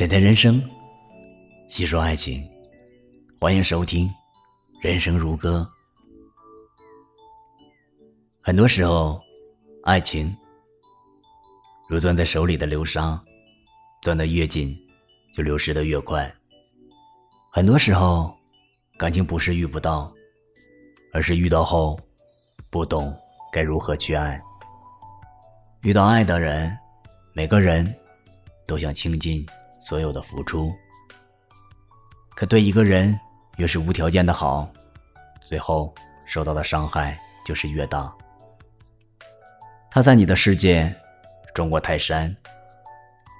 浅谈人生，细说爱情，欢迎收听《人生如歌》。很多时候，爱情如攥在手里的流沙，攥得越紧，就流失得越快。很多时候，感情不是遇不到，而是遇到后不懂该如何去爱。遇到爱的人，每个人都想倾尽所有的付出，可对一个人越是无条件的好，最后受到的伤害就是越大。他在你的世界中过泰山，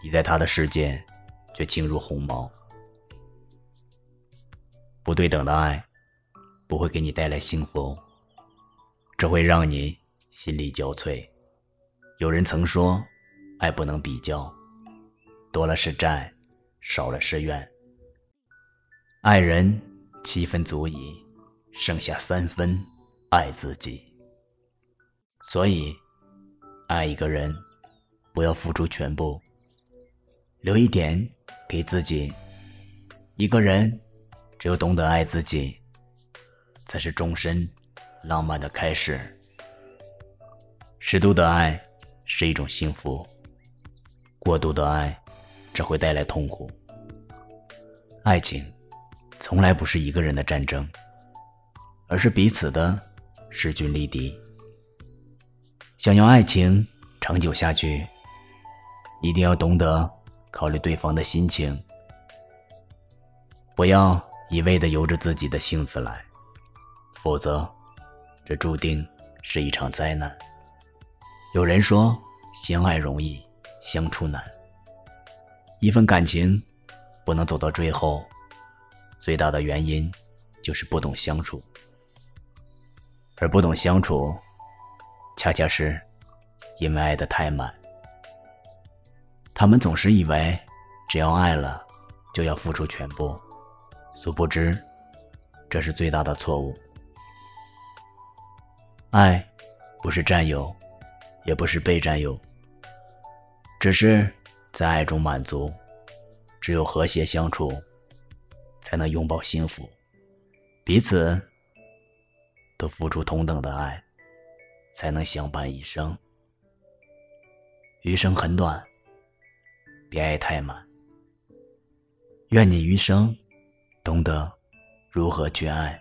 你在他的世界却轻如鸿毛。不对等的爱不会给你带来幸福，只会让你心力交瘁。有人曾说，爱不能比较，多了是债，少了是怨。爱人七分足矣，剩下三分爱自己。所以。爱一个人，不要付出全部，留一点给自己。一个人只有懂得爱自己，才是终身浪漫的开始。适度的爱是一种幸福，过度的爱只会带来痛苦。爱情从来不是一个人的战争，而是彼此的势均力敌。想要爱情长久下去，一定要懂得考虑对方的心情，不要一味的由着自己的性子来，否则这注定是一场灾难。有人说，相爱容易相处难，一份感情不能走到最后，最大的原因就是不懂相处，而不懂相处。恰恰是，因为爱的太满，他们总是以为只要爱了，就要付出全部，殊不知，这是最大的错误。爱，不是占有，也不是被占有，只是在爱中满足。只有和谐相处，才能拥抱幸福，彼此都付出同等的爱。才能相伴一生。余生很短，别爱太满。愿你余生懂得如何去爱。